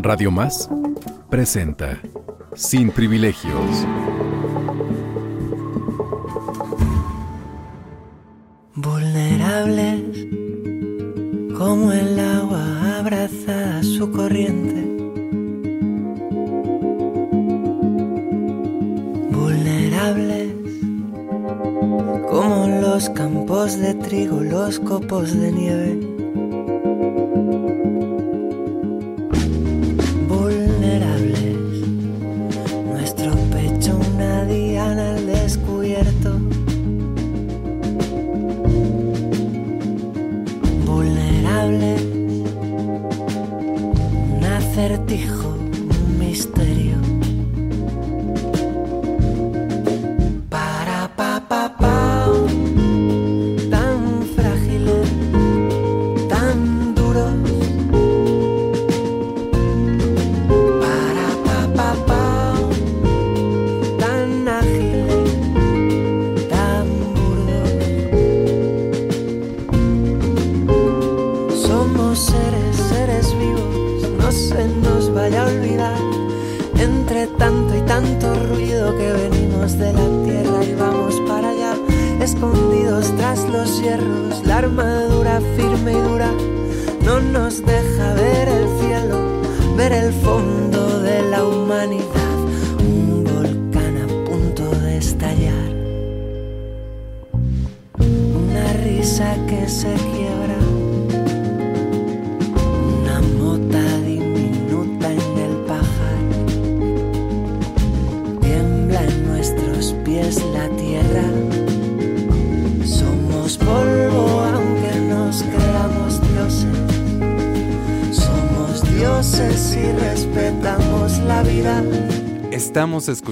Radio Más presenta Sin Privilegios. Vulnerables como el agua abraza su corriente. Vulnerables como los campos de trigo, los copos de nieve.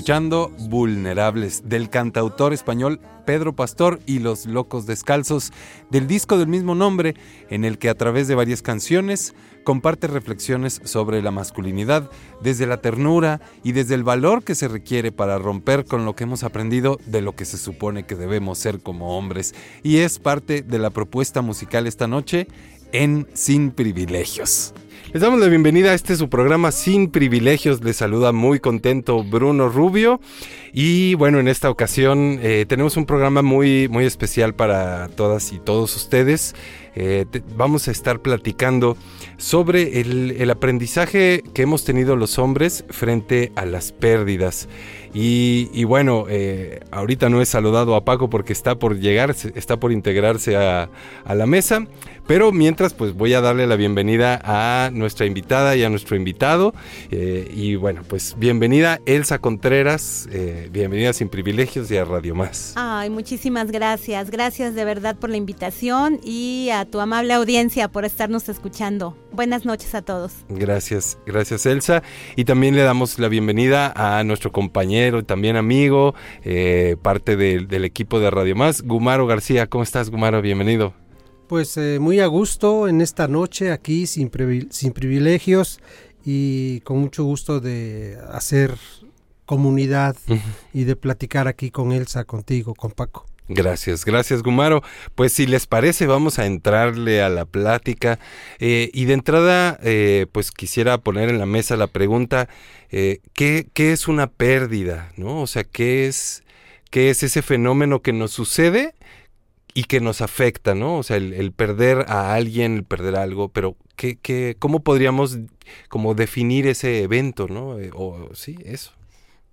Escuchando Vulnerables del cantautor español Pedro Pastor y Los Locos Descalzos del disco del mismo nombre en el que a través de varias canciones comparte reflexiones sobre la masculinidad desde la ternura y desde el valor que se requiere para romper con lo que hemos aprendido de lo que se supone que debemos ser como hombres y es parte de la propuesta musical esta noche en Sin Privilegios. Les damos la bienvenida a este su programa Sin Privilegios. Les saluda muy contento Bruno Rubio. Y bueno, en esta ocasión eh, tenemos un programa muy, muy especial para todas y todos ustedes. Eh, vamos a estar platicando sobre el, el aprendizaje que hemos tenido los hombres frente a las pérdidas. Y, y bueno, eh, ahorita no he saludado a Paco porque está por llegar, está por integrarse a, a la mesa. Pero mientras, pues voy a darle la bienvenida a nuestra invitada y a nuestro invitado. Eh, y bueno, pues bienvenida Elsa Contreras, eh, bienvenida Sin Privilegios y a Radio Más. Ay, muchísimas gracias. Gracias de verdad por la invitación y a tu amable audiencia por estarnos escuchando. Buenas noches a todos. Gracias, gracias Elsa. Y también le damos la bienvenida a nuestro compañero y también amigo, eh, parte del- del equipo de Radio Más, Gumaro García. ¿Cómo estás, Gumaro? Bienvenido. Pues eh, muy a gusto en esta noche aquí sin, sin privilegios y con mucho gusto de hacer comunidad y de platicar aquí con Elsa, contigo, con Paco. Gracias, gracias Gumaro. Pues si les parece vamos a entrarle a la plática Eh, y de entrada eh, pues quisiera poner en la mesa la pregunta, eh, ¿qué, qué es una pérdida? ¿no? O sea, ¿qué es, ¿qué es ese fenómeno que nos sucede y que nos afecta? ¿no? O sea, el, perder a alguien, el perder algo, pero ¿qué, qué, ¿cómo podríamos como definir ese evento? ¿no? Eh, o sí, eso.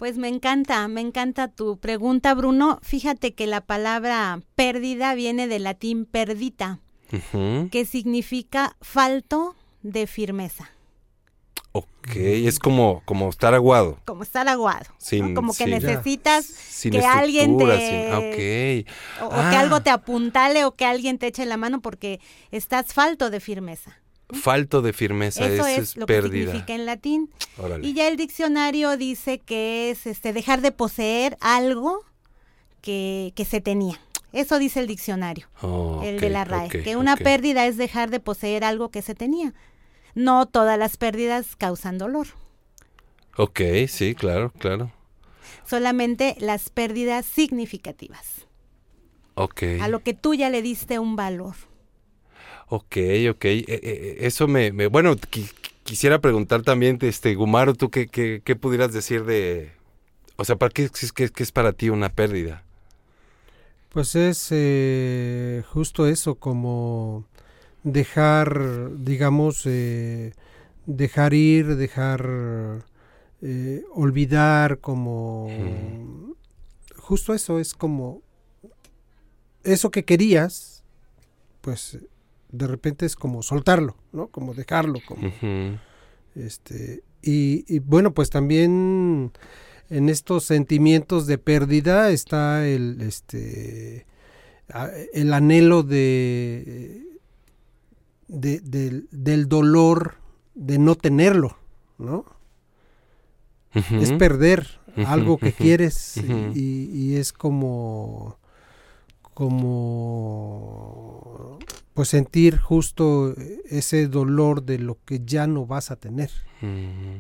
Pues me encanta, me encanta tu pregunta, Bruno. Fíjate que la palabra pérdida viene del latín perdita, que significa falto de firmeza, Ok, es como, como estar aguado. como estar aguado, como que necesitas sin que alguien estructura, te sin- ah, ok. o, o Ah. que algo te apuntale o que alguien te eche la mano porque estás falto de firmeza. Falto de firmeza, Eso eso, es, lo que pérdida. significa en latín. Órale. Y ya el diccionario dice que es este dejar de poseer algo que, que se tenía. Eso dice el diccionario, Oh, el de la RAE, que una pérdida es dejar de poseer algo que se tenía. No todas las pérdidas causan dolor, Ok, sí, claro, claro. solamente las pérdidas significativas, Ok. a lo que tú ya le diste un valor. Ok, ok. Eh, eh, eso me, me- bueno, qui- quisiera preguntar también, este, Gumaro, tú qué, qué, qué pudieras decir de, o sea, ¿para qué, es- qué, qué es para ti una pérdida? Pues es eh, justo eso, como dejar, digamos, eh, dejar ir, dejar eh, olvidar, como justo eso es como eso que querías, pues de repente es como soltarlo, ¿no? Como dejarlo, como este y, y bueno, pues también en estos sentimientos de pérdida está el este el anhelo de, de- del- del dolor de no tenerlo, ¿no? Es perder algo que quieres y, y es como como pues sentir justo ese dolor de lo que ya no vas a tener. Mm.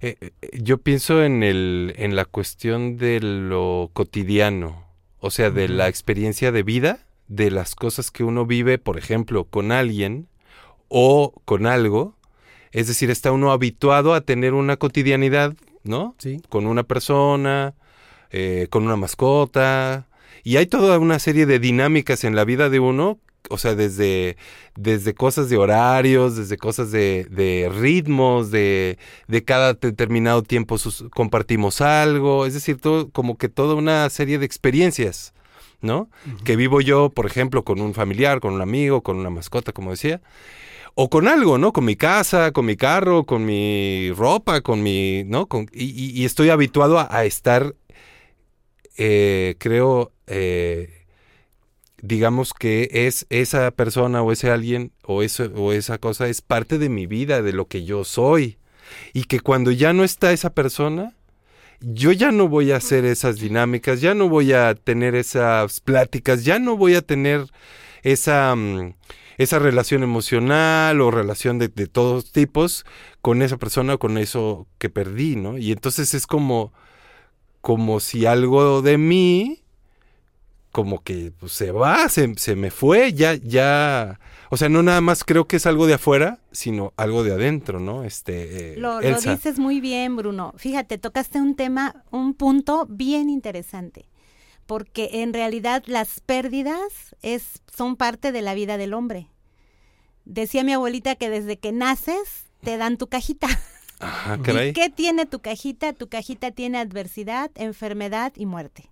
Eh, eh, yo pienso en el en la cuestión de lo cotidiano, o sea, de la experiencia de vida, de las cosas que uno vive, por ejemplo, con alguien o con algo. Es decir, está uno habituado a tener una cotidianidad, ¿no? Sí. Con una persona, eh, con una mascota. Y hay toda una serie de dinámicas en la vida de uno, o sea, desde, desde cosas de horarios, desde cosas de, de ritmos, de, de cada determinado tiempo sus- compartimos algo, es decir, todo, como que toda una serie de experiencias, ¿no? Que vivo yo, por ejemplo, con un familiar, con un amigo, con una mascota, como decía. O con algo, ¿no? Con mi casa, con mi carro, con mi ropa, con mi, ¿no? Con, y, y- y estoy habituado a, a estar, eh, creo, eh, digamos que es esa persona o ese alguien o, o esa cosa es parte de mi vida, de lo que yo soy. Y que cuando ya no está esa persona, yo ya no voy a hacer esas dinámicas, ya no voy a tener esas pláticas, ya no voy a tener esa, mm, esa relación emocional o relación de, de todos tipos con esa persona o con eso que perdí, ¿no? Y entonces es como, como si algo de mí como que pues, se va, se, se me fue, ya, ya, o sea, no nada más creo que es algo de afuera, sino algo de adentro, ¿no? Este, eh, Lo, lo dices muy bien, Bruno. Fíjate, tocaste un tema, un punto bien interesante, porque en realidad las pérdidas es, son parte de la vida del hombre. Decía mi abuelita que desde que naces te dan tu cajita. Ajá, caray. ¿Y qué tiene tu cajita? Tu cajita tiene adversidad, enfermedad y muerte.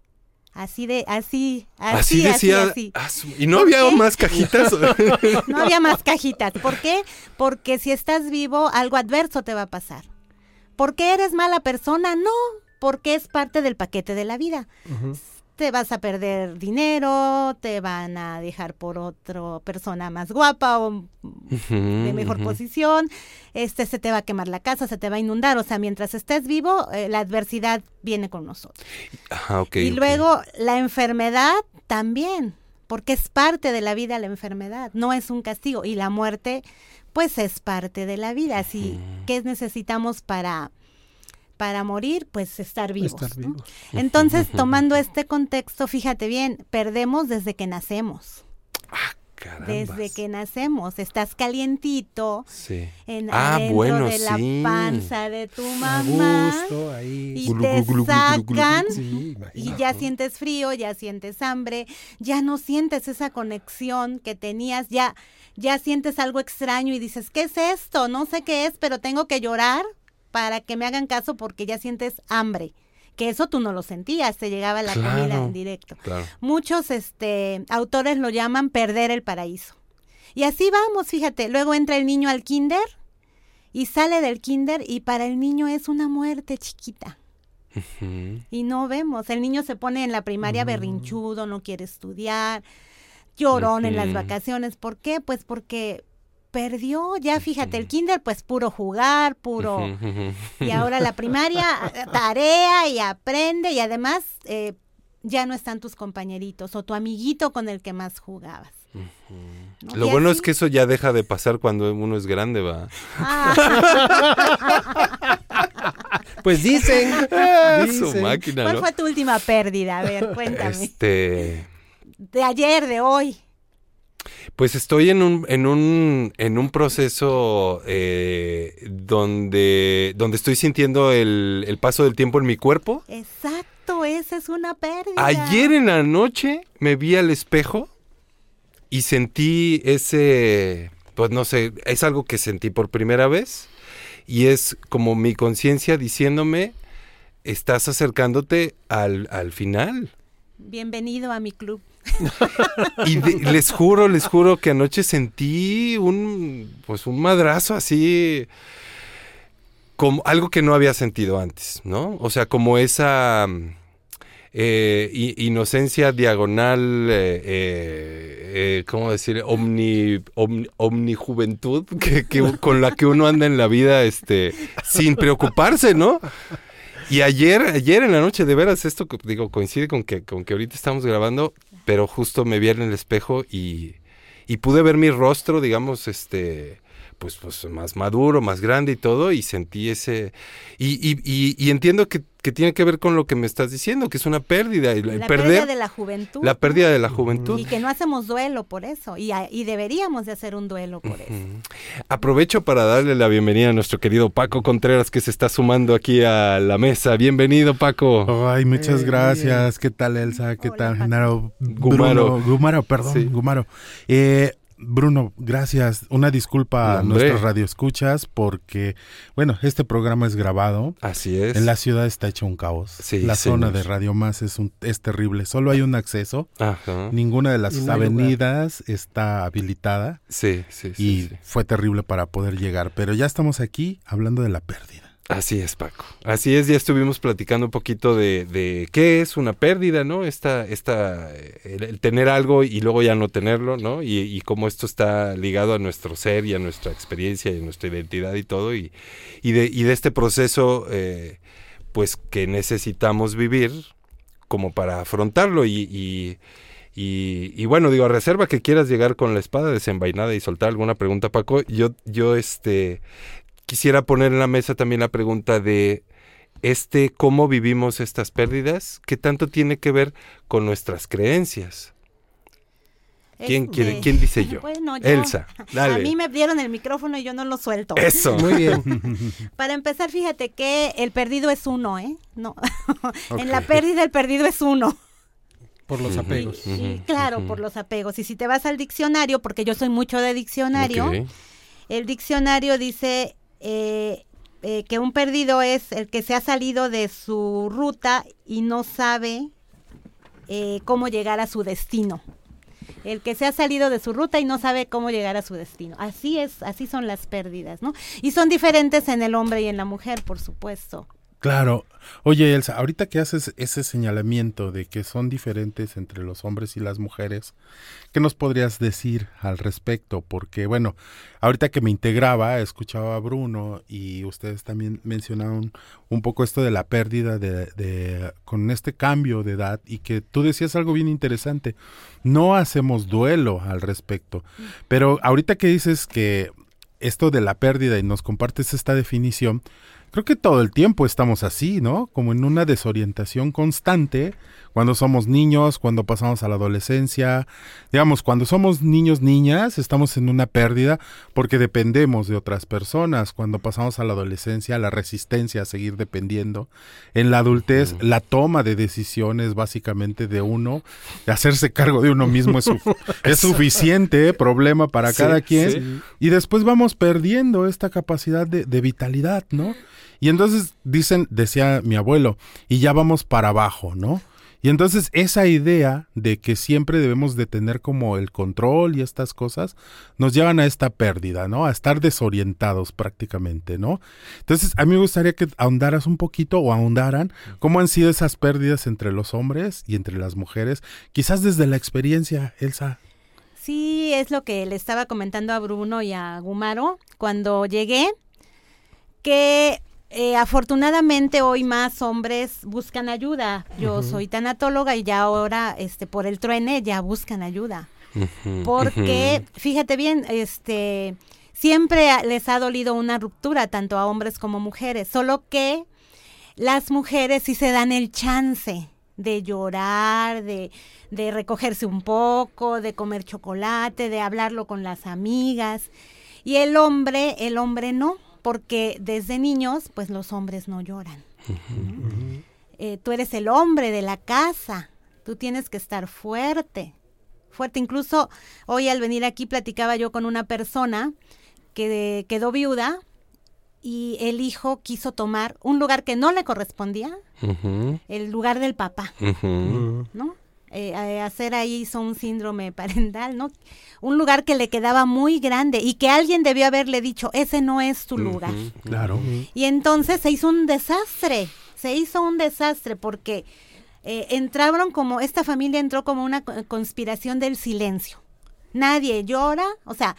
Así de, así, Así así, decía, así, así. ah, y no había qué? más cajitas. No había más cajitas. ¿Por qué? Porque si estás vivo, algo adverso te va a pasar. ¿Por qué eres mala persona? No, porque es parte del paquete de la vida. Te vas a perder dinero, te van a dejar por otra persona más guapa o de mejor posición, este se te va a quemar la casa, se te va a inundar, o sea, mientras estés vivo, eh, la adversidad viene con nosotros. Y luego la enfermedad también, porque es parte de la vida la enfermedad, no es un castigo. Y la muerte, pues es parte de la vida. Así, ¿qué necesitamos para, para morir? Pues estar vivos. Estar ¿no? vivos. Entonces, tomando este contexto, fíjate bien, perdemos desde que nacemos. Carambas. Desde que nacemos, estás calientito Sí. en Ah, adentro bueno, de la sí. panza de tu mamá gusto, ahí. y te sacan Sí, y ya sientes frío, ya sientes hambre, ya no sientes esa conexión que tenías, ya ya sientes algo extraño y dices, "¿Qué es esto? No sé qué es, pero tengo que llorar para que me hagan caso porque ya sientes hambre." Que eso tú no lo sentías, te llegaba la comida en directo. Claro. Muchos este autores lo llaman perder el paraíso. Y así vamos, fíjate, luego entra el niño al kinder y sale del kinder y para el niño es una muerte chiquita. Y no vemos, el niño se pone en la primaria berrinchudo, no quiere estudiar, llorón en las vacaciones. ¿Por qué? Pues porque perdió, ya fíjate, el kinder pues puro jugar, puro... Y ahora la primaria, eh, tarea y aprende y además eh, ya no están tus compañeritos o tu amiguito con el que más jugabas. ¿no? Lo bueno así- es que eso ya deja de pasar cuando uno es grande, va. Ah. Pues dicen. Ah, Su dicen. máquina, ¿Cuál fue tu última pérdida? A ver, cuéntame. Este, De ayer, de hoy. Pues estoy en un, en un, en un proceso eh, donde, donde estoy sintiendo el, el paso del tiempo en mi cuerpo. Exacto, esa es una pérdida. Ayer en la noche me vi al espejo y sentí ese, pues no sé, es algo que sentí por primera vez y es como mi conciencia diciéndome, estás acercándote al, al final. Bienvenido a mi club. Y les juro, les juro que anoche sentí un, pues un madrazo así, como algo que no había sentido antes, ¿no? O sea, como esa eh, inocencia diagonal, eh, eh, ¿cómo decir? Omni, omni, omnijuventud que- con la que uno anda en la vida, este, sin preocuparse, ¿no? Y ayer, ayer en la noche, de veras, esto digo, coincide con que, con que ahorita estamos grabando, pero justo me vi en el espejo y, y pude ver mi rostro, digamos, este, pues, pues más maduro, más grande y todo, y sentí ese, y, y, y, y entiendo que, que tiene que ver con lo que me estás diciendo, que es una pérdida, el, el La perder, pérdida de la juventud. la pérdida de la juventud. Y que no hacemos duelo por eso. Y, a- y deberíamos de hacer un duelo por eso. Aprovecho para darle la bienvenida a nuestro querido Paco Contreras que se está sumando aquí a la mesa. Bienvenido, Paco. Ay, muchas Eh, gracias. ¿Qué tal, Elsa? ¿Qué Hola, tal. Genaro? Gumaro. Gumaro, perdón, Sí. Gumaro. Eh, Bruno, gracias. Una disculpa a nuestros radioescuchas porque, bueno, este programa es grabado. Así es. En la ciudad está hecho un caos. Sí, la zona de Radio Más es, un, es terrible. Solo hay un acceso. Ajá. Ninguna de las no avenidas está habilitada. Sí, sí, sí, y sí. fue terrible para poder llegar. Pero ya estamos aquí hablando de la pérdida. Así es, Paco. Así es, ya estuvimos platicando un poquito de, qué es una pérdida, ¿no? Esta, esta, eh, el, tener algo y luego ya no tenerlo, ¿no? Y, y cómo esto está ligado a nuestro ser y a nuestra experiencia y a nuestra identidad y todo. Y, de, y de este proceso, eh, pues que necesitamos vivir como para afrontarlo y... y y, y bueno, digo, a reserva que quieras llegar con la espada desenvainada y soltar alguna pregunta, Paco, yo, yo este, quisiera poner en la mesa también la pregunta de este cómo vivimos estas pérdidas, qué tanto tiene que ver con nuestras creencias. ¿Quién quiere- quién dice yo? Bueno, yo. Elsa, dale. A mí me dieron el micrófono y yo no lo suelto. Eso. Muy bien. Para empezar, fíjate que el perdido es uno, ¿eh? No. en la pérdida el perdido es uno. Por los apegos. Y Ujú, claro, por los apegos. Y si te vas al diccionario, porque yo soy mucho de diccionario, el diccionario dice eh, eh, que un perdido es el que se ha salido de su ruta y no sabe eh, cómo llegar a su destino. El que se ha salido de su ruta y no sabe cómo llegar a su destino. Así es, así son las pérdidas, ¿no? Y son diferentes en el hombre y en la mujer, por supuesto. Claro. Oye, Elsa, ahorita que haces ese señalamiento de que son diferentes entre los hombres y las mujeres, ¿qué nos podrías decir al respecto? Porque, bueno, ahorita que me integraba, escuchaba a Bruno y ustedes también mencionaron un poco esto de la pérdida de, de con este cambio de edad y que tú decías algo bien interesante. No hacemos duelo al respecto. Pero ahorita que dices que esto de la pérdida y nos compartes esta definición, creo que todo el tiempo estamos así, ¿no? Como en una desorientación constante cuando somos niños, cuando pasamos a la adolescencia, digamos, cuando somos niños, niñas, estamos en una pérdida porque dependemos de otras personas, cuando pasamos a la adolescencia, la resistencia a seguir dependiendo, en la adultez, la toma de decisiones básicamente de uno, de hacerse cargo de uno mismo es, su- es suficiente problema para Sí, cada quien. sí. Y después vamos perdiendo esta capacidad de, de vitalidad, ¿no? Y entonces dicen, decía mi abuelo, y ya vamos para abajo, ¿no? Y entonces esa idea de que siempre debemos de tener como el control y estas cosas nos llevan a esta pérdida, ¿no? A estar desorientados prácticamente, ¿no? Entonces a mí me gustaría que ahondaras un poquito o ahondaran cómo han sido esas pérdidas entre los hombres y entre las mujeres, quizás desde la experiencia, Elsa. Sí, es lo que le estaba comentando a Bruno y a Gumaro cuando llegué, que eh, afortunadamente hoy más hombres buscan ayuda. Yo soy tanatóloga y ya ahora, este, por el truene, ya buscan ayuda. Porque, fíjate bien, este, siempre les ha dolido una ruptura, tanto a hombres como mujeres, solo que las mujeres sí se dan el chance de llorar, de, de recogerse un poco, de comer chocolate, de hablarlo con las amigas. Y el hombre, el hombre no, porque desde niños, pues los hombres no lloran. Eh, tú eres el hombre de la casa, tú tienes que estar fuerte, fuerte. Incluso hoy al venir aquí platicaba yo con una persona que quedó viuda y el hijo quiso tomar un lugar que no le correspondía, el lugar del papá. ¿no? Eh, eh, hacer ahí hizo un síndrome parental, ¿no? Un lugar que le quedaba muy grande y que alguien debió haberle dicho, ese no es tu lugar. Claro. Y entonces se hizo un desastre, se hizo un desastre porque eh, entraron como, esta familia entró como una co- conspiración del silencio. Nadie llora, o sea,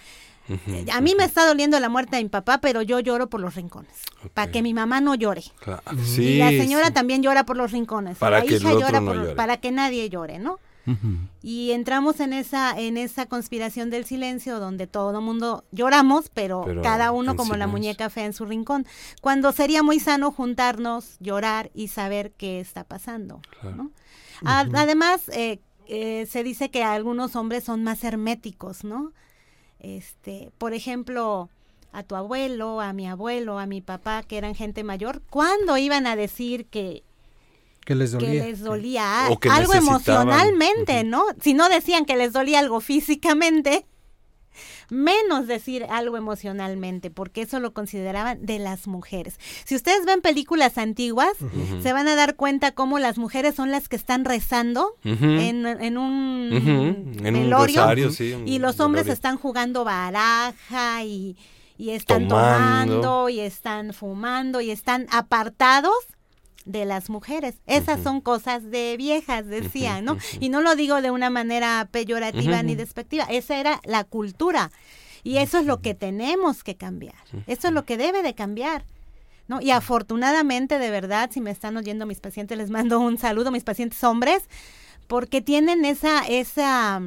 a mí me está doliendo la muerte de mi papá, pero yo lloro por los rincones, para que mi mamá no llore. Claro. y Sí, la señora sí. también llora por los rincones. Para la que hija llora no por los- llore. para que nadie llore, ¿no? Y entramos en esa en esa conspiración del silencio donde todo el mundo lloramos, pero, Pero cada uno como la muñeca fea en su rincón. Cuando sería muy sano juntarnos, llorar y saber qué está pasando. Además, eh, eh, se dice que algunos hombres son más herméticos, ¿no? Este, por ejemplo, a tu abuelo, a mi abuelo, a mi papá, que eran gente mayor, ¿cuándo iban a decir que Que les que dolía. les dolía que algo emocionalmente, ¿no? Si no decían que les dolía algo físicamente, menos decir algo emocionalmente, porque eso lo consideraban de las mujeres. Si ustedes ven películas antiguas, se van a dar cuenta cómo las mujeres son las que están rezando en, en un Ujú, en un velorio rosario, sí, un y los hombres velorio. están jugando baraja y, y están Tomando. tomando y están fumando y están apartados de las mujeres. Esas son cosas de viejas, decía, ¿no? Y no lo digo de una manera peyorativa ni despectiva, esa era la cultura. Y eso es lo que tenemos que cambiar. Eso es lo que debe de cambiar. ¿No? Y afortunadamente, de verdad, si me están oyendo mis pacientes, les mando un saludo, mis pacientes hombres, porque tienen esa, esa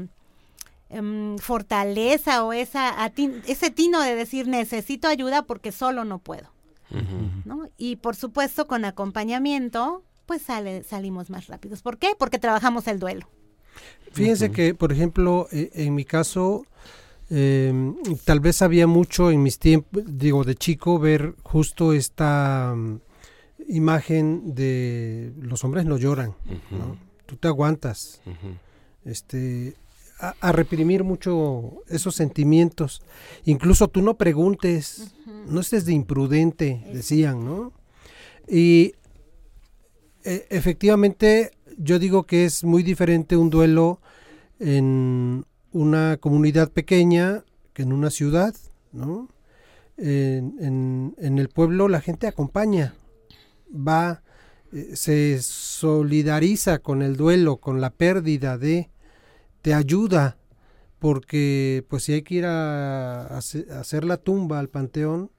em, fortaleza o esa, atin- ese tino de decir necesito ayuda porque solo no puedo. ¿No? Y por supuesto con acompañamiento, pues sale, salimos más rápidos. ¿Por qué? Porque trabajamos el duelo. Fíjense que, por ejemplo, e- en mi caso, eh, tal vez había mucho en mis tiempos, digo, de chico, ver justo esta mm, imagen de los hombres no lloran, ¿no? Tú te aguantas, este, a, a reprimir mucho esos sentimientos. Incluso tú no preguntes, no estés de imprudente, decían, ¿no? Y e- efectivamente, yo digo que es muy diferente un duelo en una comunidad pequeña que en una ciudad, ¿no? En, en- en el pueblo la gente acompaña, va, eh, se solidariza con el duelo, con la pérdida de, te ayuda, porque pues si hay que ir a, hace- a hacer la tumba al panteón,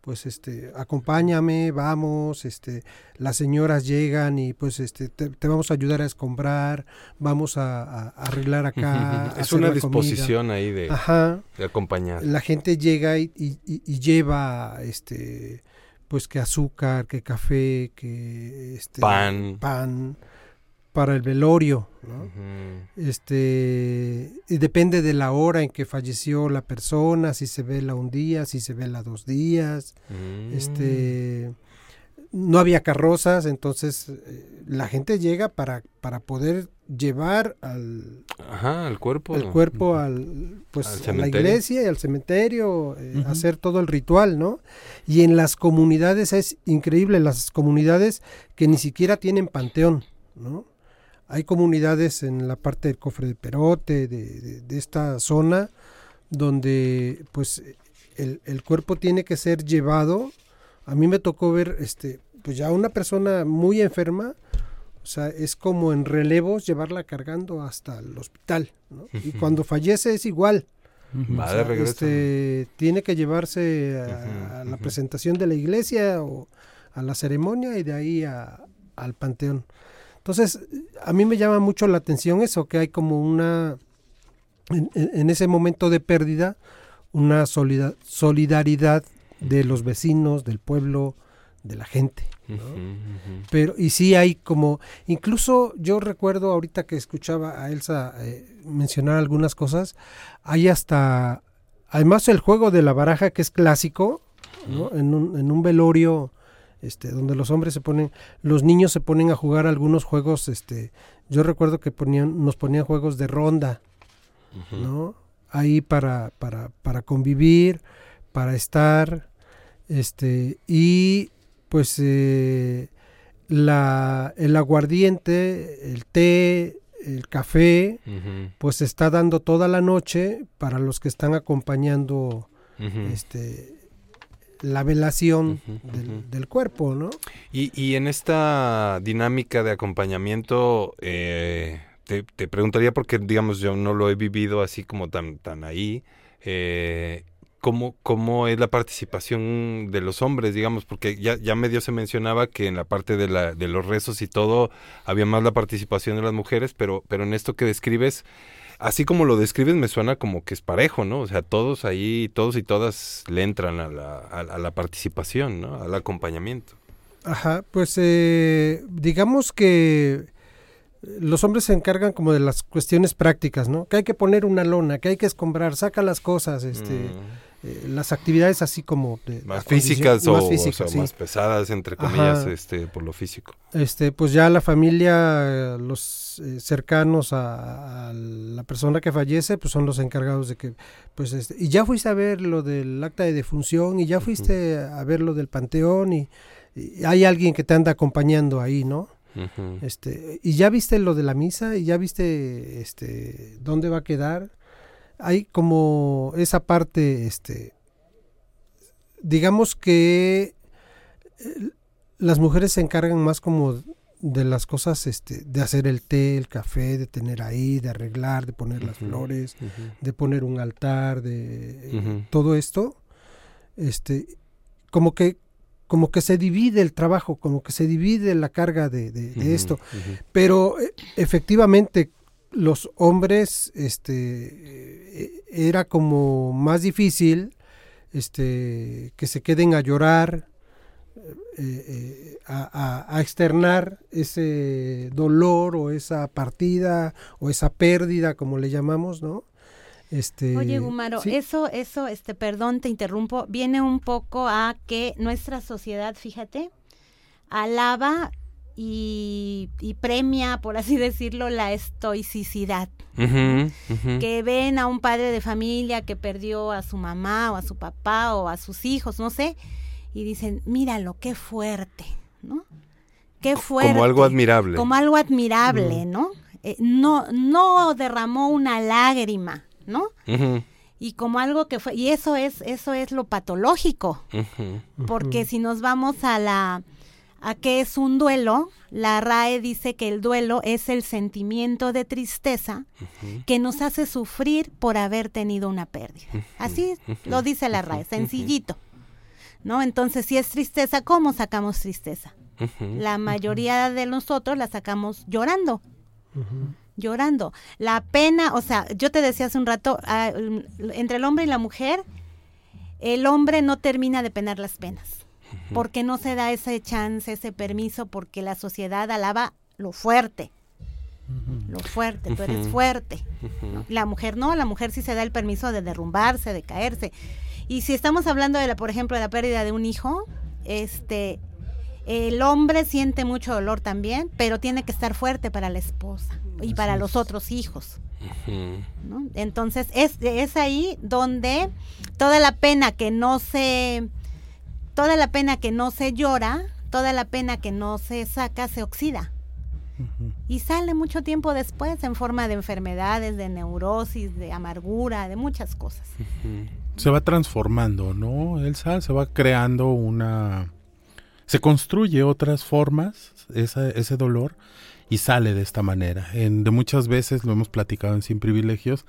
pues este, acompáñame, vamos, este, las señoras llegan y pues este, te, te vamos a ayudar a escombrar, vamos a, a- a arreglar acá. es una comida. disposición ahí de, Ajá. de acompañar. La gente llega y, y- y- y lleva este pues que azúcar, que café, que este Pan. pan para el velorio, ¿no? Este y depende de la hora en que falleció la persona, si se vela un día, si se vela dos días. Mm. Este no había carrozas, entonces eh, la gente llega para, para poder llevar al, Ajá, el cuerpo. el cuerpo al pues Al a la iglesia y al cementerio eh, hacer todo el ritual no y en las comunidades es increíble las comunidades que ni siquiera tienen panteón no hay comunidades en la parte del cofre de Perote de, de- de esta zona donde pues el, el cuerpo tiene que ser llevado a mí me tocó ver este pues ya una persona muy enferma O sea, es como en relevos llevarla cargando hasta el hospital. ¿no? Y cuando fallece es igual. Va O de regreso. este, tiene que llevarse a, a la presentación de la iglesia o a la ceremonia y de ahí a- al panteón. Entonces, a mí me llama mucho la atención eso, que hay como una, en, ese momento de pérdida, una solida- solidaridad de los vecinos, del pueblo, de la gente. ¿no? Pero, y sí hay como, incluso yo recuerdo ahorita que escuchaba a Elsa eh, mencionar algunas cosas, hay hasta, además el juego de la baraja que es clásico, ¿no? en, un, en un velorio, este, donde los hombres se ponen, los niños se ponen a jugar algunos juegos, este, yo recuerdo que ponían, nos ponían juegos de ronda, ¿no? Ahí para, para, para convivir, para estar, este, y pues eh, la, el aguardiente, el té, el café, pues se está dando toda la noche para los que están acompañando este la velación del cuerpo, ¿no? Y, y en esta dinámica de acompañamiento, eh, te, te preguntaría, porque digamos yo no lo he vivido así como tan, tan ahí, eh, ¿cómo, ¿cómo es la participación de los hombres, digamos? Porque ya, ya medio se mencionaba que en la parte de, la, de los rezos y todo había más la participación de las mujeres, pero, pero en esto que describes, así como lo describes, me suena como que es parejo, ¿no? O sea, todos ahí, todos y todas le entran a la, a, a la participación, ¿no? Al acompañamiento. Ajá, pues eh, digamos que los hombres se encargan como de las cuestiones prácticas, ¿no? Que hay que poner una lona, que hay que escombrar, saca las cosas, este, Mm. eh, las actividades así como de más físicas o, más o físicas, sea, sí. más pesadas entre comillas Ajá. este por lo físico Este, pues ya la familia, eh, eh, cercanos a, a la persona que fallece, pues son los encargados de que, pues, este, y ya fuiste a ver lo del acta de defunción, y ya fuiste a ver lo del panteón, y, y hay alguien que te anda acompañando ahí, ¿no? Este, y ya viste lo de la misa, y ya viste, este, dónde va a quedar. Hay como esa parte, este, digamos que eh, las mujeres se encargan más como de las cosas, este, de hacer el té, el café, de tener ahí, de arreglar, de poner las flores, de poner un altar, de todo esto, este, como que, como que se divide el trabajo, como que se divide la carga de, de- de esto. Pero eh, efectivamente los hombres, este, eh, era como más difícil, este, que se queden a llorar, eh, eh, a, a- a externar ese dolor o esa partida o esa pérdida, como le llamamos, ¿no? Este, Oye, Gumaro, sí. eso, eso, este, perdón, te interrumpo, viene un poco a que nuestra sociedad, fíjate, alaba y, y premia, por así decirlo, la estoicidad. Que ven a un padre de familia que perdió a su mamá o a su papá o a sus hijos, no sé, y dicen, míralo, qué fuerte, ¿no? Qué fuerte. como algo admirable Como algo admirable. ¿no? Eh, no, no derramó una lágrima, ¿no? Y como algo que fue y eso es eso es lo patológico porque si nos vamos a la a qué es un duelo la RAE dice que el duelo es el sentimiento de tristeza que nos hace sufrir por haber tenido una pérdida así lo dice la RAE sencillito no entonces si es tristeza cómo sacamos tristeza la mayoría de nosotros la sacamos llorando. Llorando. La pena, o sea, yo te decía hace un rato, ah, entre el hombre y la mujer, el hombre no termina de penar las penas, porque no se da ese chance, ese permiso, porque la sociedad alaba lo fuerte, lo fuerte, tú eres fuerte. La mujer no, la mujer sí se da el permiso de derrumbarse, de caerse. Y si estamos hablando de la, por ejemplo, de la pérdida de un hijo, este, el hombre siente mucho dolor también, pero tiene que estar fuerte para la esposa y para los otros hijos. Entonces es, es ahí donde toda la pena que no se, toda la pena que no se llora, toda la pena que no se saca se oxida. Y sale mucho tiempo después en forma de enfermedades, de neurosis, de amargura, de muchas cosas. Se va transformando, ¿no, Elsa? Se va creando una... Se construye otras formas, ese dolor, y sale de esta manera. En, de muchas veces lo hemos platicado en Sin Privilegios,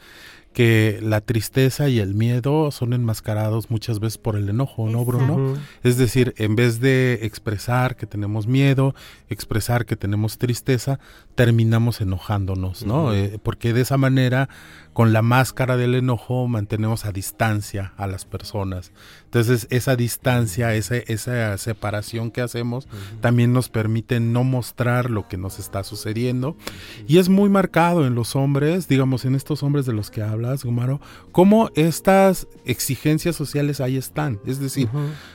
que la tristeza y el miedo son enmascarados muchas veces por el enojo, ¿no, Bruno? Es decir, en vez de expresar que tenemos miedo, expresar que tenemos tristeza, terminamos enojándonos, ¿no? Eh, porque de esa manera, con la máscara del enojo, mantenemos a distancia a las personas. Entonces, esa distancia, esa, esa separación que hacemos, también nos permite no mostrar lo que nos está sucediendo. Y es muy marcado en los hombres, digamos, en estos hombres de los que hablas, Gumaro, cómo estas exigencias sociales ahí están. Es decir,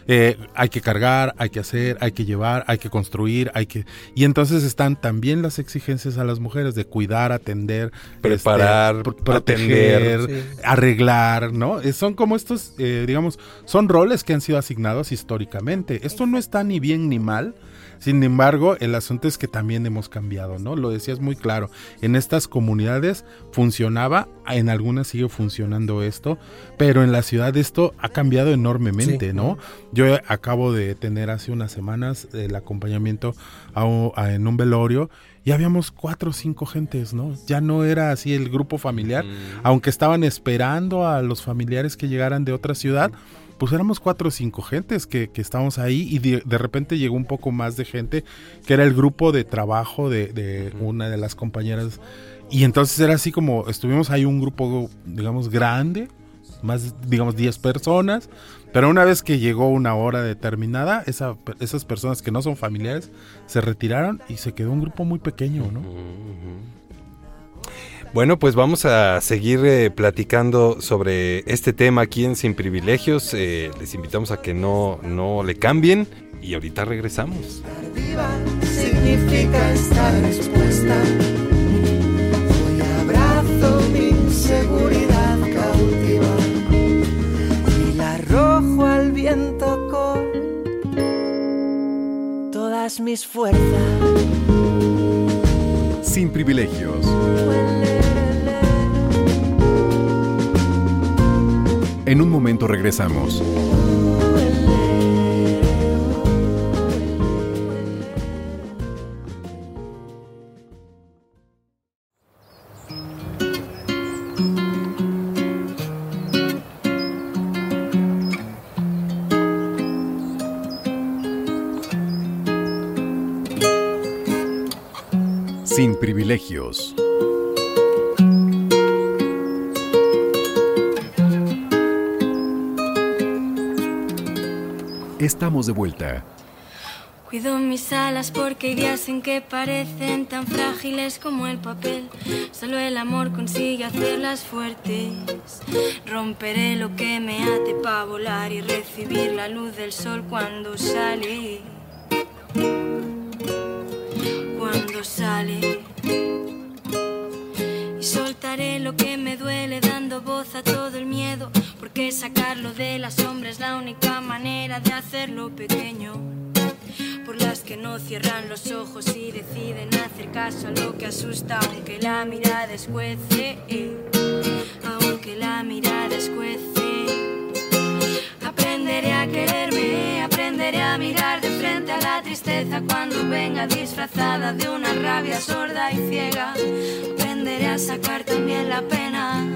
eh, hay que cargar, hay que hacer, hay que llevar, hay que construir, hay que... Y entonces están también las exigencias a las mujeres de cuidar, atender, preparar, este, proteger, arreglar, ¿no? Eh, son como estos, eh, digamos, son roles que han sido asignados históricamente. Esto no está ni bien ni mal. Sin embargo, el asunto es que también hemos cambiado, ¿no? Lo decías muy claro. En estas comunidades funcionaba, en algunas sigue funcionando esto, pero en la ciudad esto ha cambiado enormemente, ¿no? Yo acabo de tener hace unas semanas el acompañamiento en un velorio y habíamos cuatro o cinco gentes, ¿no? Ya no era así el grupo familiar, aunque estaban esperando a los familiares que llegaran de otra ciudad pues éramos cuatro o cinco gentes que, que estábamos ahí y de, repente llegó un poco más de gente, que era el grupo de trabajo de, de una de las compañeras. Y entonces era así como, estuvimos ahí un grupo, digamos, grande, más, digamos, 10 personas, pero una vez que llegó una hora determinada, esa, esas personas que no son familiares se retiraron y se quedó un grupo muy pequeño, ¿no? Bueno, pues vamos a seguir eh, platicando sobre este tema aquí en Sin Privilegios. Eh, les invitamos a que no, no le cambien y ahorita regresamos. Significa estar expuesta. Hoy abrazo mi inseguridad todas mis fuerzas. Sin privilegios. En un momento regresamos. Estamos de vuelta. Cuido mis alas porque hay días en que parecen tan frágiles como el papel. Solo el amor consigue hacerlas fuertes. Romperé lo que me ate para volar y recibir la luz del sol cuando sale. Sale. Y soltaré lo que me duele dando voz a todo el miedo. Porque sacarlo de la sombra es la única manera de hacerlo pequeño. Por las que no cierran los ojos y deciden hacer caso a lo que asusta, aunque la mirada escuece. Aunque la mirada escuece. Aprenderé a quererme, aprenderé a mirar de frente a la tristeza cuando venga disfrazada de una rabia sorda y ciega. Aprenderé a sacar también la pena,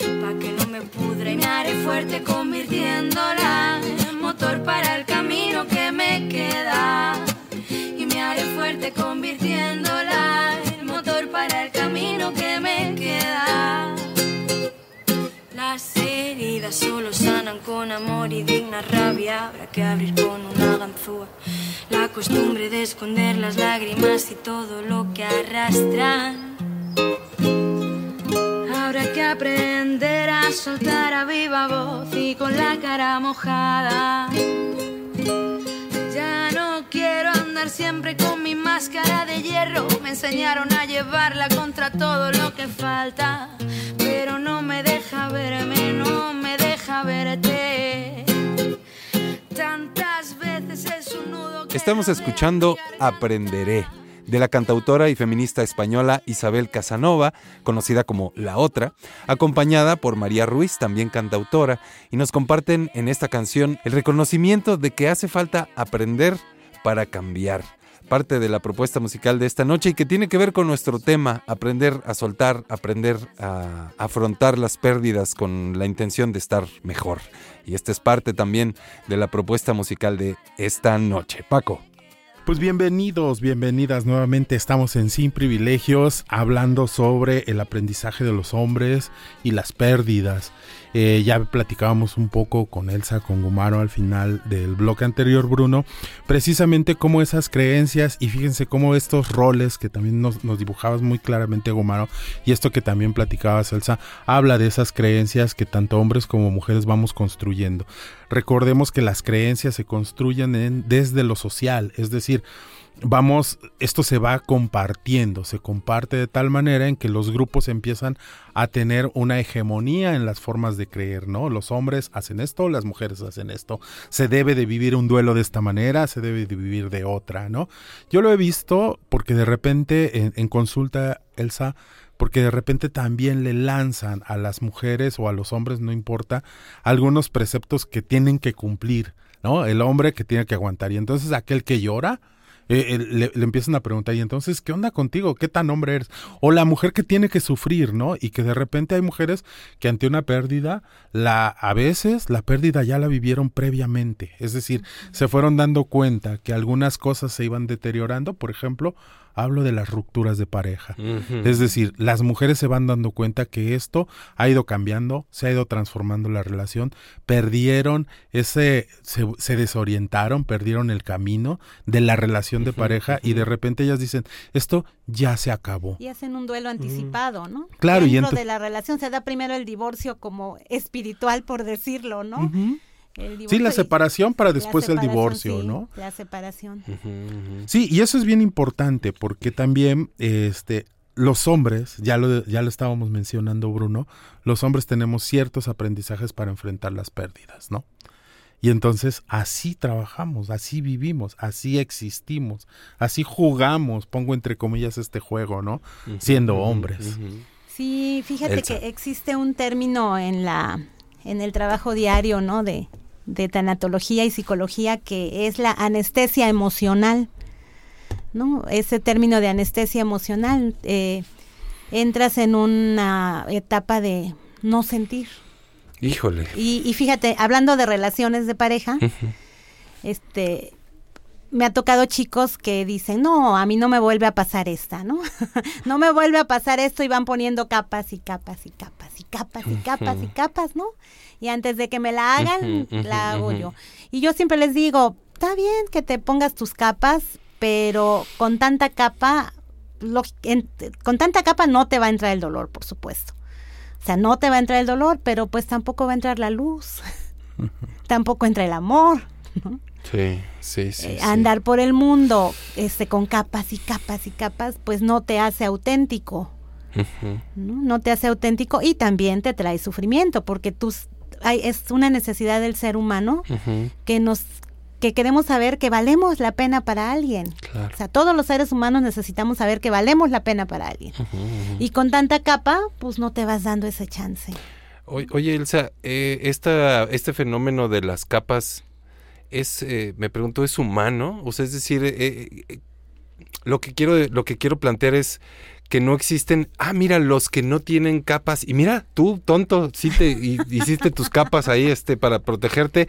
pa' que no me pudra y me haré fuerte convirtiéndola en motor para el camino que me queda. Y me haré fuerte convirtiéndola en motor para el camino que me queda. Solo sanan con amor y digna rabia. Habrá que abrir con una ganzúa. La costumbre de esconder las lágrimas y todo lo que arrastran. Habrá que aprender a soltar a viva voz y con la cara mojada. Ya no quiero andar siempre con mi máscara de hierro. Me enseñaron a llevarla contra todo lo que falta. Pero no me deja verme, no me deja verte. Tantas veces es un nudo que Estamos escuchando Aprenderé de la cantautora y feminista española Isabel Casanova, conocida como La Otra, acompañada por María Ruiz, también cantautora, y nos comparten en esta canción el reconocimiento de que hace falta aprender para cambiar, parte de la propuesta musical de esta noche y que tiene que ver con nuestro tema, aprender a soltar, aprender a afrontar las pérdidas con la intención de estar mejor. Y esta es parte también de la propuesta musical de esta noche. Paco. Pues bienvenidos, bienvenidas nuevamente. Estamos en Sin Privilegios hablando sobre el aprendizaje de los hombres y las pérdidas. Eh, ya platicábamos un poco con Elsa, con Gumaro al final del bloque anterior, Bruno, precisamente cómo esas creencias y fíjense cómo estos roles que también nos, dibujabas muy claramente, Gumaro, y esto que también platicabas, Elsa, habla de esas creencias que tanto hombres como mujeres vamos construyendo. Recordemos que las creencias se construyen en, desde lo social, es decir, vamos, esto se va compartiendo, se comparte de tal manera en que los grupos empiezan a tener una hegemonía en las formas de creer, ¿no? Los hombres hacen esto, las mujeres hacen esto, se debe de vivir un duelo de esta manera, se debe de vivir de otra, ¿no? Yo lo he visto porque de repente en, en consulta, Elsa, porque de repente también le lanzan a las mujeres o a los hombres, no importa, algunos preceptos que tienen que cumplir, ¿no? El hombre que tiene que aguantar. Y entonces aquel que llora, eh, eh, le, le, empiezan a preguntar, y entonces, ¿qué onda contigo? ¿Qué tan hombre eres? O la mujer que tiene que sufrir, ¿no? Y que de repente hay mujeres que ante una pérdida, la, a veces la pérdida ya la vivieron previamente. Es decir, se fueron dando cuenta que algunas cosas se iban deteriorando, por ejemplo, hablo de las rupturas de pareja. Uh -huh. Es decir, las mujeres se van dando cuenta que esto ha ido cambiando, se ha ido transformando la relación, perdieron ese, se, se desorientaron, perdieron el camino de la relación de uh -huh, pareja uh -huh. y de repente ellas dicen, esto ya se acabó. Y hacen un duelo anticipado, ¿no? Claro, Dentro y de la relación se da primero el divorcio como espiritual, por decirlo, ¿no? Sí, la separación para después separación, el divorcio, sí, ¿no? La separación. Uh -huh. Sí, y eso es bien importante porque también este los hombres, ya lo, ya lo estábamos mencionando Bruno, los hombres tenemos ciertos aprendizajes para enfrentar las pérdidas, ¿no? Y entonces así trabajamos, así vivimos, así existimos, así jugamos, pongo entre comillas este juego, ¿no? Uh -huh, Siendo hombres. Uh -huh. Sí, fíjate Elsa. que existe un término en la en el trabajo diario, ¿no? De, de tanatología y psicología que es la anestesia emocional, ¿no? Ese término de anestesia emocional, eh, entras en una etapa de no sentir. Híjole. Y, y fíjate, hablando de relaciones de pareja, uh -huh. este, me ha tocado chicos que dicen, no, a mí no me vuelve a pasar esta, ¿no? no me vuelve a pasar esto y van poniendo capas y capas y capas y capas y capas y capas, ¿no? Y antes de que me la hagan, la hago yo. Y yo siempre les digo, está bien que te pongas tus capas, pero con tanta capa, lo, en, con tanta capa no te va a entrar el dolor, por supuesto. O sea, no te va a entrar el dolor, pero pues tampoco va a entrar la luz. tampoco entra el amor, ¿no? Sí, sí, sí, eh, Andar por el mundo este, con capas y capas y capas, pues no te hace auténtico. Uh -huh. ¿no? no te hace auténtico y también te trae sufrimiento, porque tú, hay, es una necesidad del ser humano uh -huh. que nos que queremos saber que valemos la pena para alguien. Claro. O sea, todos los seres humanos necesitamos saber que valemos la pena para alguien. Uh -huh. Y con tanta capa, pues no te vas dando ese chance. Oye, Elsa, eh, esta, este fenómeno de las capas es, eh, me pregunto, ¿es humano? O sea, es decir, eh, eh, lo que quiero, lo que quiero plantear es que no existen, ah, mira, los que no tienen capas, y mira, tú, tonto, sí te hiciste tus capas ahí este, para protegerte.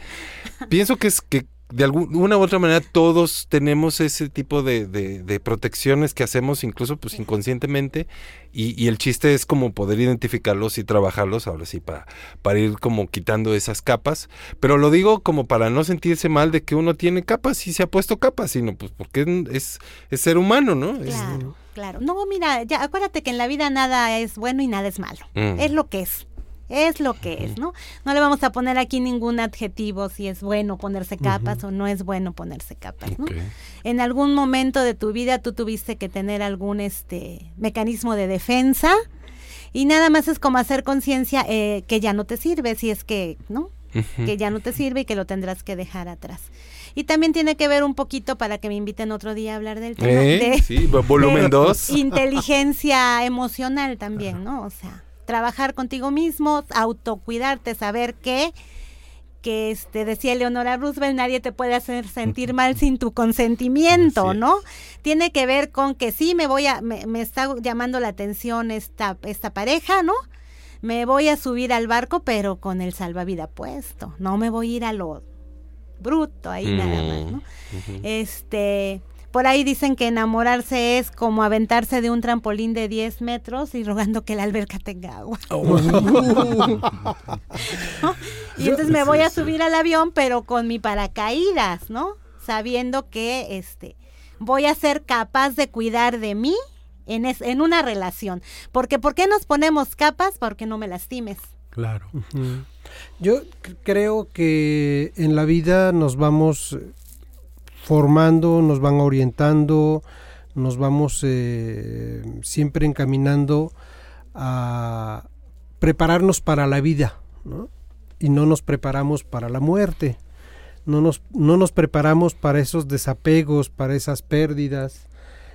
Pienso que es que de alguna u otra manera todos tenemos ese tipo de, de, de protecciones que hacemos incluso pues inconscientemente y, y, el chiste es como poder identificarlos y trabajarlos ahora sí para, para ir como quitando esas capas pero lo digo como para no sentirse mal de que uno tiene capas y se ha puesto capas sino pues porque es, es ser humano ¿no? Claro. Es, Claro, no, mira, ya acuérdate que en la vida nada es bueno y nada es malo. Mm. Es lo que es es lo que es, ¿no? No le vamos a poner aquí ningún adjetivo si es bueno ponerse capas uh -huh. o no es bueno ponerse capas, ¿no? Okay. En algún momento de tu vida tú tuviste que tener algún este mecanismo de defensa y nada más es como hacer conciencia eh, que ya no te sirve, si es que, ¿no? Uh -huh. Que ya no te sirve y que lo tendrás que dejar atrás. Y también tiene que ver un poquito para que me inviten otro día a hablar del tema ¿Eh? de, sí, volumen 2. inteligencia emocional también, ¿no? O sea, trabajar contigo mismo, autocuidarte, saber que, que este decía Leonora Roosevelt, nadie te puede hacer sentir mal sin tu consentimiento, ¿no? Tiene que ver con que sí me voy a, me, me está llamando la atención esta, esta pareja, ¿no? Me voy a subir al barco, pero con el salvavidas puesto. No me voy a ir a lo bruto ahí nada más, ¿no? Este, por ahí dicen que enamorarse es como aventarse de un trampolín de 10 metros y rogando que la alberca tenga agua. ¿No? Y entonces me voy a subir al avión, pero con mi paracaídas, ¿no? Sabiendo que este voy a ser capaz de cuidar de mí en, es, en una relación. Porque ¿por qué nos ponemos capas? Porque no me lastimes. Claro. Yo creo que en la vida nos vamos formando, nos van orientando, nos vamos eh, siempre encaminando a prepararnos para la vida, ¿no? Y no nos preparamos para la muerte. No nos, no nos preparamos para esos desapegos, para esas pérdidas.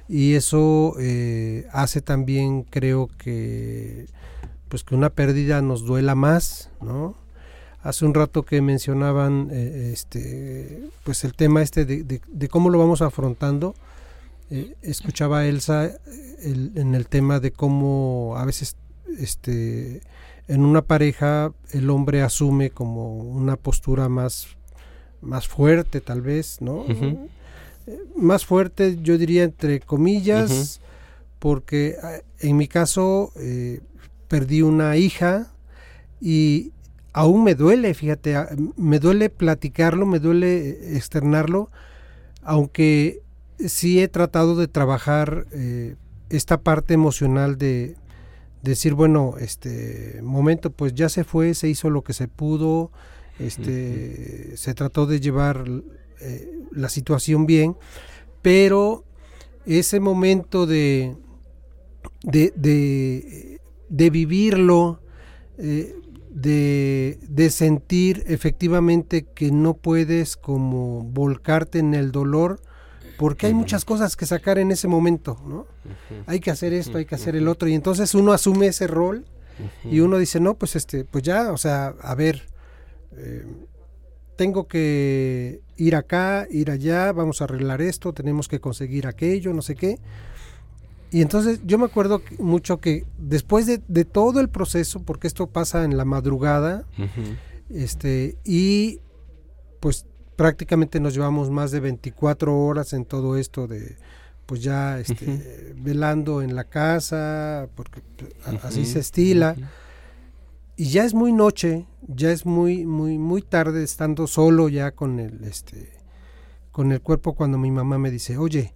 Y eso eh, hace también, creo que, pues que una pérdida nos duela más, ¿no? Hace un rato que mencionaban eh, este pues el tema este de, de- de cómo lo vamos afrontando. Eh, escuchaba a Elsa eh, el- en el tema de cómo a veces este en una pareja el hombre asume como una postura más más fuerte tal vez, ¿no? Eh, Más fuerte, yo diría entre comillas, porque en mi caso perdí una hija y aún me duele, fíjate, me duele platicarlo, me duele externarlo, aunque sí he tratado de trabajar eh, esta parte emocional de decir, bueno, este momento, pues ya se fue, se hizo lo que se pudo, este, se trató de llevar eh, la situación bien, pero ese momento de, de, de, de vivirlo, eh, de, de sentir efectivamente que no puedes como volcarte en el dolor, porque hay muchas cosas que sacar en ese momento, ¿no? Hay que hacer esto, hay que hacer el otro, y entonces uno asume ese rol y uno dice, no, pues este, pues ya, o sea, a ver, eh, tengo que ir acá, ir allá, vamos a arreglar esto, tenemos que conseguir aquello, no sé qué. Y entonces yo me acuerdo mucho que después de, de todo el proceso, porque esto pasa en la madrugada, este, y pues prácticamente nos llevamos más de 24 horas en todo esto de pues ya este, velando en la casa, porque a- así se estila. Y ya es muy noche, ya es muy, muy, muy tarde estando solo ya con el, este, con el cuerpo cuando mi mamá me dice, oye,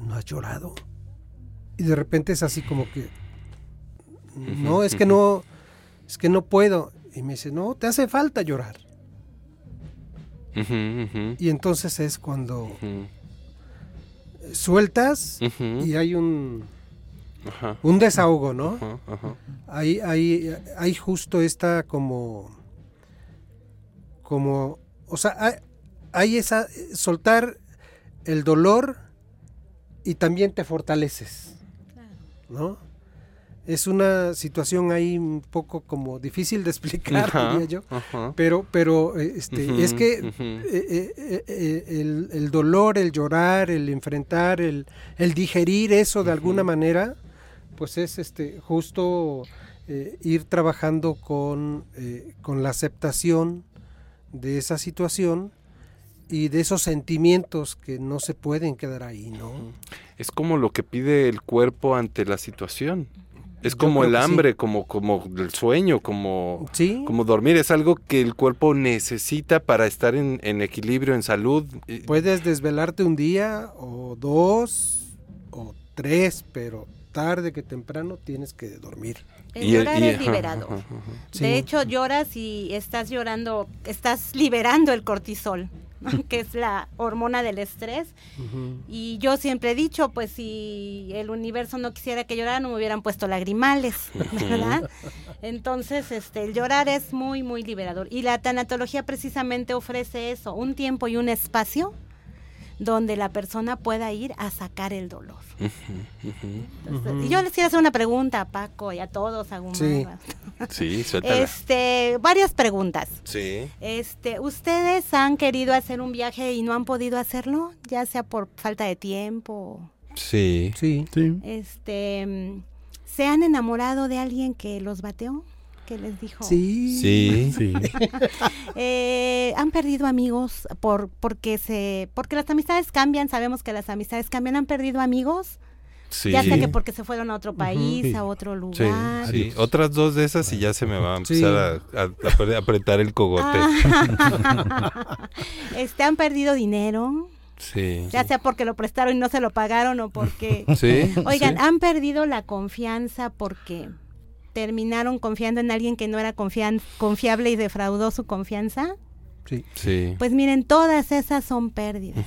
¿no has llorado? Y de repente es así como que, no, es que no, es que no puedo. Y me dice, no, te hace falta llorar. Y entonces es cuando sueltas y hay un, un desahogo, ¿no? Hay, hay, hay justo esta como, como, o sea, hay, hay esa, soltar el dolor y también te fortaleces, ¿no? Es una situación ahí un poco como difícil de explicar, diría yo, pero, pero eh, este, es que eh, eh, el, el dolor, el llorar, el enfrentar, el, el digerir eso de alguna manera, pues es este justo ir trabajando con, con la aceptación de esa situación y de esos sentimientos que no se pueden quedar ahí, ¿no? Es como lo que pide el cuerpo ante la situación. Es como el sí. hambre, como, como el sueño, como, Sí. como dormir. Es algo que el cuerpo necesita para estar en, en equilibrio, en salud. Puedes desvelarte un día o dos o tres, pero tarde que temprano tienes que dormir. El Y llorar y- es liberador. ajá, ajá. Sí. De hecho, lloras y estás llorando, estás liberando el cortisol, que es la hormona del estrés. Y yo siempre he dicho, pues si el universo no quisiera que llorara, no me hubieran puesto lagrimales, ¿verdad? Entonces, este, el llorar es muy, muy liberador. Y la tanatología precisamente ofrece eso, un tiempo y un espacio donde la persona pueda ir a sacar el dolor. Entonces, Yo les quiero hacer una pregunta a Paco y a todos, a Sí. Sí, suéltala. Este, varias preguntas. Sí. Este, ¿ustedes han querido hacer un viaje y no han podido hacerlo? Ya sea por falta de tiempo. Sí. Sí. Este, mm, ¿se han enamorado de alguien que los bateó? Que les dijo. Sí. Sí. Sí. Eh, han perdido amigos por porque se porque las amistades cambian, sabemos que las amistades cambian, han perdido amigos. Sí. Ya sea que porque se fueron a otro país, a otro lugar. sí. Otras dos de esas y ya se me va a empezar Sí. a, a- a apre- apretar el cogote. Ah. este han perdido dinero, Sí. ya sea porque lo prestaron y no se lo pagaron o porque Sí, Oigan, sí. han perdido la confianza porque terminaron confiando en alguien que no era confian- confiable y defraudó su confianza. Sí. Sí. Pues miren, todas esas son pérdidas.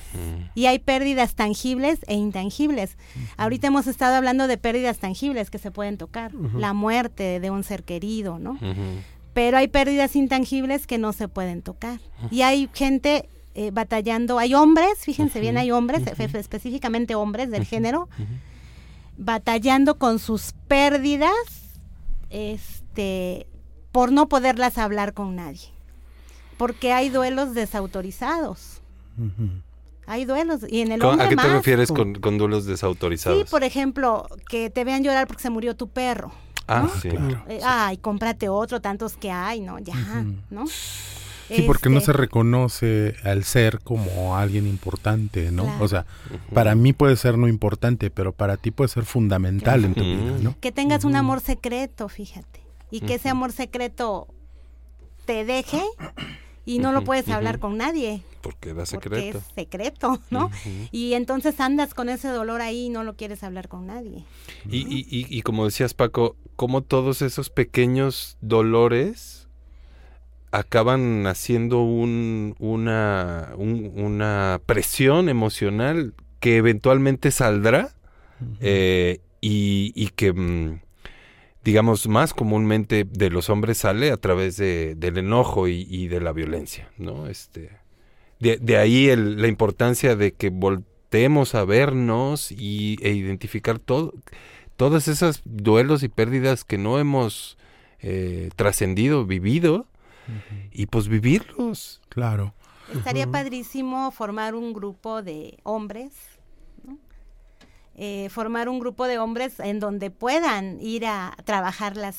Y hay pérdidas tangibles e intangibles. Ahorita hemos estado hablando de pérdidas tangibles que se pueden tocar, la muerte de un ser querido, ¿no? Pero hay pérdidas intangibles que no se pueden tocar. Y hay gente eh, batallando, hay hombres, fíjense bien, hay hombres, específicamente hombres del género, batallando con sus pérdidas este, por no poderlas hablar con nadie. Porque hay duelos desautorizados. Hay duelos. Y en el ¿Cómo- hombre ¿A qué te más. refieres con, con duelos desautorizados? Sí, por ejemplo, que te vean llorar porque se murió tu perro. ah, sí. Eh, ay, cómprate otro, tantos que hay, ¿no? Ya, ¿no? Sí, porque no Este, se reconoce al ser como alguien importante, ¿no? Claro. O sea, para mí puede ser no importante, pero para ti puede ser fundamental en tu vida, ¿no? Que tengas un amor secreto, fíjate. Y que ese amor secreto te deje y no lo puedes hablar con nadie. Porque era Porque secreto. es secreto, ¿no? Y entonces andas con ese dolor ahí y no lo quieres hablar con nadie. Y, y, y, y como decías, Paco, como todos esos pequeños dolores acaban haciendo un, una, un- una presión emocional que eventualmente saldrá eh, y, y que, mm, digamos, más comúnmente de los hombres sale a través de, del enojo y, y de la violencia, ¿no? Este, de, de ahí el- la importancia de que volteemos a vernos y, e identificar todo, todas esas duelos y pérdidas que no hemos eh, trascendido, vivido, y pues vivirlos. Claro. Estaría padrísimo formar un grupo de hombres, ¿no? Eh, formar un grupo de hombres en donde puedan ir a trabajar las,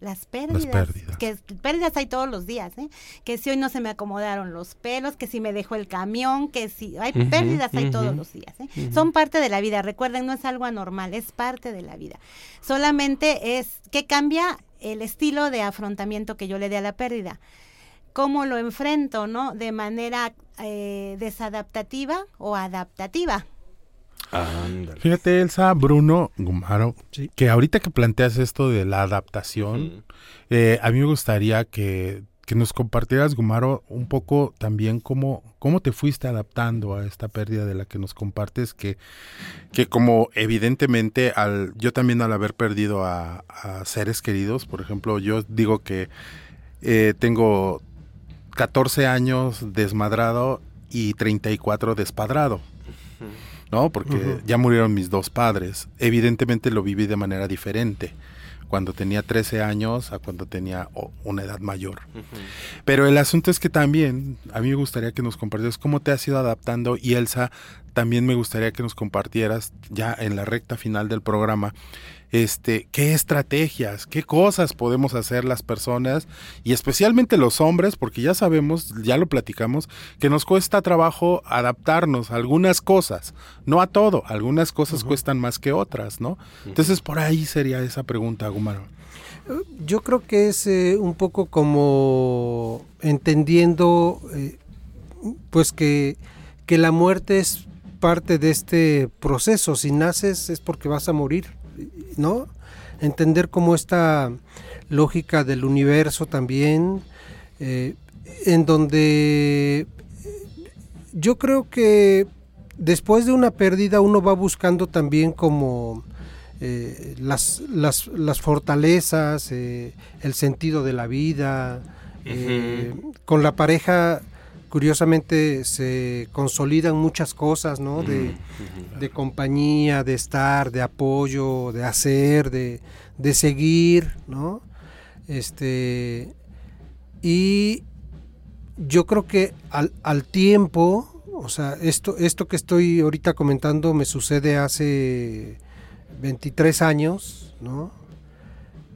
las pérdidas. pérdidas. Que pérdidas hay todos los días, ¿eh? Que si hoy no se me acomodaron los pelos, que si me dejó el camión, que si... Hay pérdidas hay todos los días, ¿eh? Son parte de la vida, recuerden, no es algo anormal, es parte de la vida. Solamente es que cambia el estilo de afrontamiento que yo le dé a la pérdida cómo lo enfrento, ¿no? De manera eh, desadaptativa o adaptativa. Ándale. Fíjate, Elsa, Bruno, Gumaro, que ahorita que planteas esto de la adaptación, eh, a mí me gustaría que, que nos compartieras, Gumaro, un poco también cómo, cómo te fuiste adaptando a esta pérdida de la que nos compartes, que, que como evidentemente al, yo también al haber perdido a, a seres queridos, por ejemplo, yo digo que eh, tengo 14 años desmadrado y 34 despadrado. ¿no? Porque ya murieron mis dos padres. Evidentemente lo viví de manera diferente cuando tenía 13 años a cuando tenía una edad mayor. Pero el asunto es que también a mí me gustaría que nos compartieras cómo te has ido adaptando y Elsa, también me gustaría que nos compartieras ya en la recta final del programa este, qué estrategias, qué cosas podemos hacer las personas y especialmente los hombres, porque ya sabemos, ya lo platicamos, que nos cuesta trabajo adaptarnos a algunas cosas, no a todo, algunas cosas cuestan más que otras, ¿no? Entonces por ahí sería esa pregunta, Gumaro. Yo creo que es eh, un poco como entendiendo eh, pues que, que la muerte es parte de este proceso. Si naces es porque vas a morir, ¿no? Entender como esta lógica del universo también, eh, en donde yo creo que después de una pérdida uno va buscando también como eh, las, las, las fortalezas, eh, el sentido de la vida. eh, con la pareja curiosamente se consolidan muchas cosas, ¿no? De, de compañía, de estar, de apoyo, de hacer, de, de seguir, ¿no? Este, y yo creo que al, al tiempo, o sea, esto, esto que estoy ahorita comentando me sucede hace 23 años, ¿no?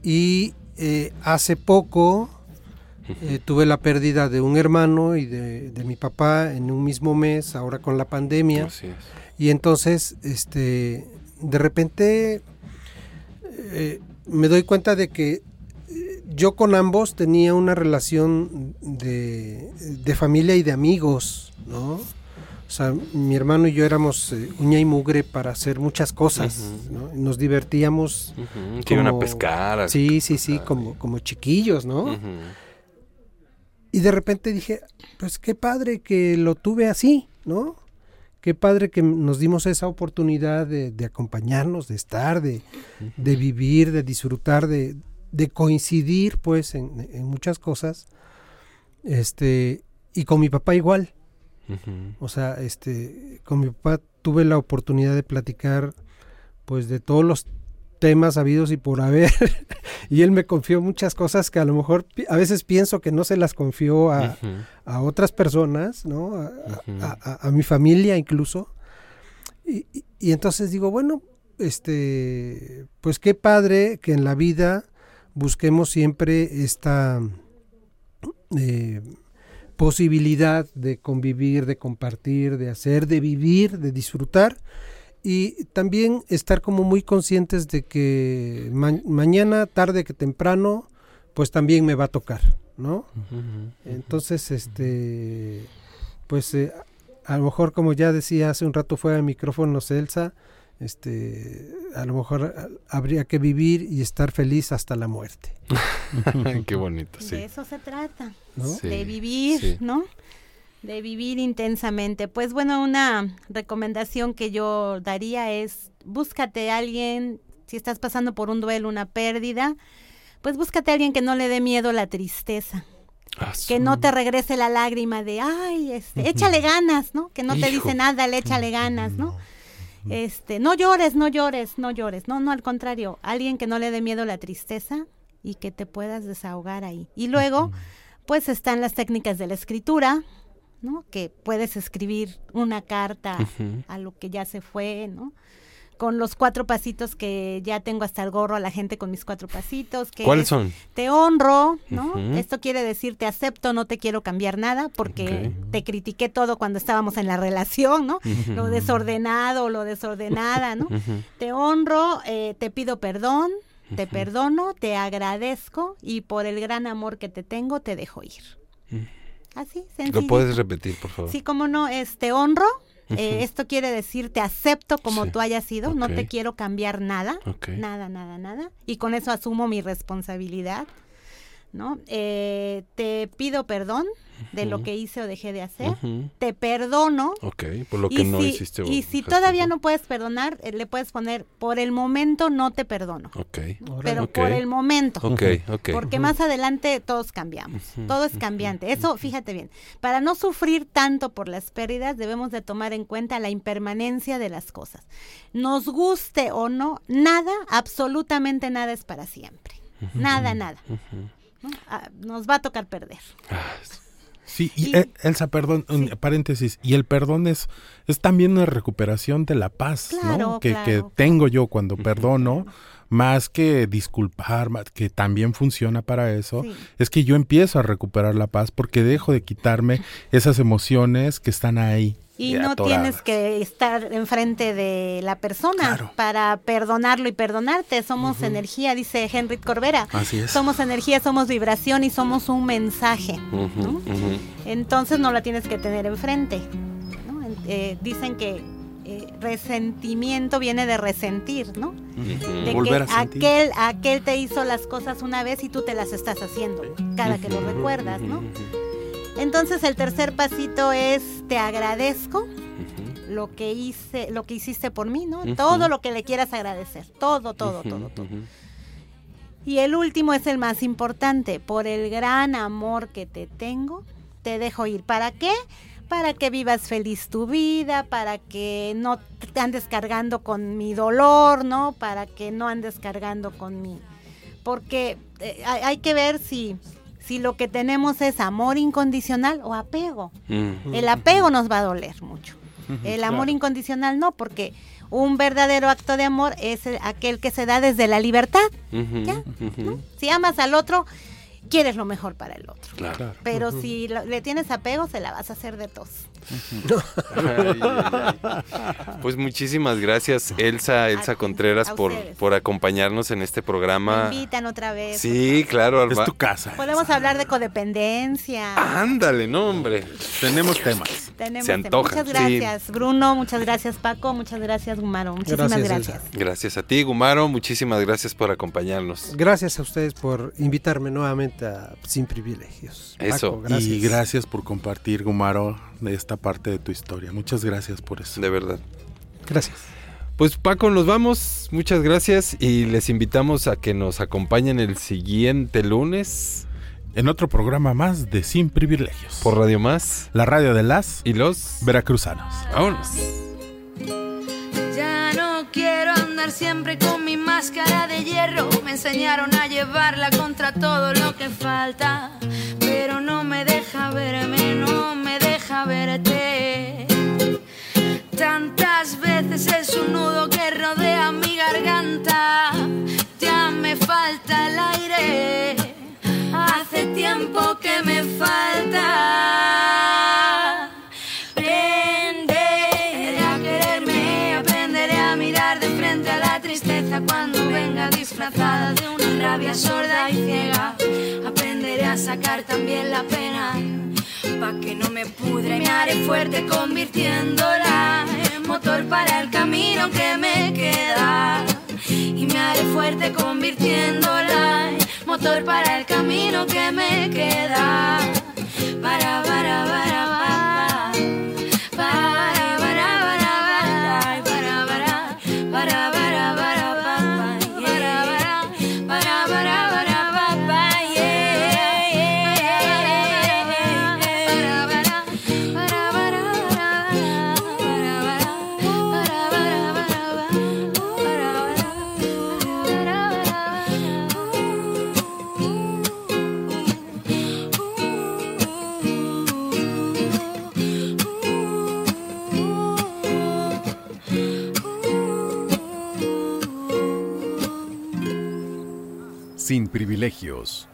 Y eh, hace poco eh, tuve la pérdida de un hermano y de, de, mi papá en un mismo mes, ahora con la pandemia. Y entonces, este, de repente eh, me doy cuenta de que yo con ambos tenía una relación de, de, familia y de amigos, ¿no? O sea, mi hermano y yo éramos eh, uña y mugre para hacer muchas cosas, uh -huh. ¿no? Nos divertíamos. Uh -huh. Que iban a pescar. Sí, sí, sí, como, como chiquillos, ¿no? Uh -huh. Y de repente dije, pues qué padre que lo tuve así, ¿no? Qué padre que nos dimos esa oportunidad de, de acompañarnos, de estar, de, de vivir, de disfrutar, de, de coincidir pues en, en, muchas cosas este y con mi papá igual uh -huh. o sea este con mi papá tuve la oportunidad de platicar pues de todos los temas habidos y por haber y él me confió muchas cosas que a lo mejor a veces pienso que no se las confió a, uh -huh. a otras personas no a, uh -huh. a, a, mi familia incluso y, y, y entonces digo bueno este pues qué padre que en la vida busquemos siempre esta eh, posibilidad de convivir, de compartir, de hacer, de vivir, de disfrutar y también estar como muy conscientes de que ma mañana, tarde que temprano, pues también me va a tocar, ¿no? Uh -huh. Entonces, este, pues eh, a lo mejor como ya decía hace un rato fuera del micrófono Celsa, este a lo mejor habría que vivir y estar feliz hasta la muerte. Qué bonito, sí. De eso se trata, ¿no? Sí, de vivir, sí. ¿no? De vivir intensamente. Pues bueno, una recomendación que yo daría es búscate a alguien, si estás pasando por un duelo, una pérdida, pues búscate a alguien que no le dé miedo la tristeza. Ah, que no te regrese la lágrima de, ay, este, échale ganas, ¿no? Que no Hijo. te dice nada, le échale ganas, ¿no? este, no llores, no llores, no llores, no, no, al contrario, alguien que no le dé miedo la tristeza y que te puedas desahogar ahí. Y luego, pues están las técnicas de la escritura, ¿no? Que puedes escribir una carta uh -huh. a lo que ya se fue, ¿no? Con los cuatro pasitos que ya tengo hasta el gorro a la gente con mis cuatro pasitos. Que ¿Cuáles son? Te honro, ¿no? Uh -huh. Esto quiere decir te acepto, no te quiero cambiar nada, porque okay. te critiqué todo cuando estábamos en la relación, ¿no? Uh -huh. Lo desordenado, lo desordenada, ¿no? Te honro, eh, te pido perdón, te perdono, te agradezco y por el gran amor que te tengo te dejo ir. Así, sencillo. ¿Lo puedes repetir, por favor? Sí, como no, es te honro, eh, esto quiere decir te acepto como sí. tú hayas sido, okay. no te quiero cambiar nada, okay. nada, nada, nada, y con eso asumo mi responsabilidad, ¿no? Eh, te pido perdón, de lo que hice o dejé de hacer. Uh -huh. Te perdono. Ok, por lo que y no si, hiciste. Y si todavía no puedes perdonar, eh, le puedes poner, por el momento no te perdono. Ok. Pero okay. por el momento. Ok, ok. Porque uh -huh. más adelante todos cambiamos. Uh -huh. Todo es cambiante. Eso, fíjate bien. Para no sufrir tanto por las pérdidas, debemos de tomar en cuenta la impermanencia de las cosas. Nos guste o no, nada, absolutamente nada es para siempre. Nada, nada. ¿No? Ah, nos va a tocar perder. Sí, y, y Elsa, perdón, sí. paréntesis, y el perdón es, es también una recuperación de la paz, claro, ¿no? Que, claro. que, tengo yo cuando perdono, más que disculpar, que también funciona para eso, sí. es que yo empiezo a recuperar la paz porque dejo de quitarme esas emociones que están ahí. Y no tienes que estar enfrente de la persona claro. para perdonarlo y perdonarte. Somos uh -huh. energía, dice Henry Corbera. Así es. Somos energía, somos vibración y somos un mensaje. Uh -huh, ¿no? Uh -huh. Entonces no la tienes que tener enfrente. ¿no? Eh, dicen que eh, resentimiento viene de resentir, ¿no? De Volver que a aquel, aquel te hizo las cosas una vez y tú te las estás haciendo cada que lo recuerdas, ¿no? Entonces el tercer pasito es te agradezco uh -huh. lo que hice, lo que hiciste por mí, ¿no? Uh -huh. Todo lo que le quieras agradecer, todo, todo, uh -huh. todo, todo. Y el último es el más importante, por el gran amor que te tengo, te dejo ir. ¿Para qué? Para que vivas feliz tu vida, para que no te andes cargando con mi dolor, ¿no? Para que no andes cargando con mi... Porque eh, hay, hay que ver si, si lo que tenemos es amor incondicional o apego. Mm. El apego nos va a doler mucho. El amor Claro. incondicional no, porque un verdadero acto de amor es el- aquel que se da desde la libertad. Si amas al otro, quieres lo mejor para el otro. Claro. Pero si lo- le tienes apego, se la vas a hacer de tos. Ay, ay, ay. Pues muchísimas gracias, Elsa, Elsa Contreras, a por, por acompañarnos en este programa. Me invitan otra vez. Sí, claro. Es tu casa. Podemos hablar de codependencia. Ándale, no, hombre. Tenemos temas. Tenemos Se temas. antoja, Muchas sí. gracias, Bruno. Muchas gracias, Paco. Muchas gracias, Gumaro. Muchísimas Gracias, gracias. Gracias a ti, Gumaro. Muchísimas gracias por acompañarnos. Gracias a ustedes por invitarme nuevamente a Sin Privilegios. Eso. Paco, Y gracias por compartir, Gumaro, de esta parte de tu historia. Muchas gracias por eso. De verdad. Gracias. Pues Paco, nos vamos. Muchas gracias y les invitamos a que nos acompañen el siguiente lunes. En otro programa más de Sin Privilegios. Por Radio Más. La radio de las y los veracruzanos. Vámonos. Ya no quiero andar siempre con mi máscara de hierro. Me enseñaron a llevarla contra todo lo que falta. Pero no me deja verme, no me deja verte. Tantas veces es un nudo que rodea mi garganta. Ya me falta el aire. Hace tiempo que me falta. Aprenderé a quererme, aprenderé a mirar de frente a la tristeza cuando venga disfrazada de una rabia sorda y ciega. Aprenderé a sacar también la pena, pa' que no me pudre. Me haré fuerte convirtiéndola en motor para el camino que me queda. Y me haré fuerte convirtiéndola en motor para el camino que me queda. Para, para, para, para. Sin privilegios.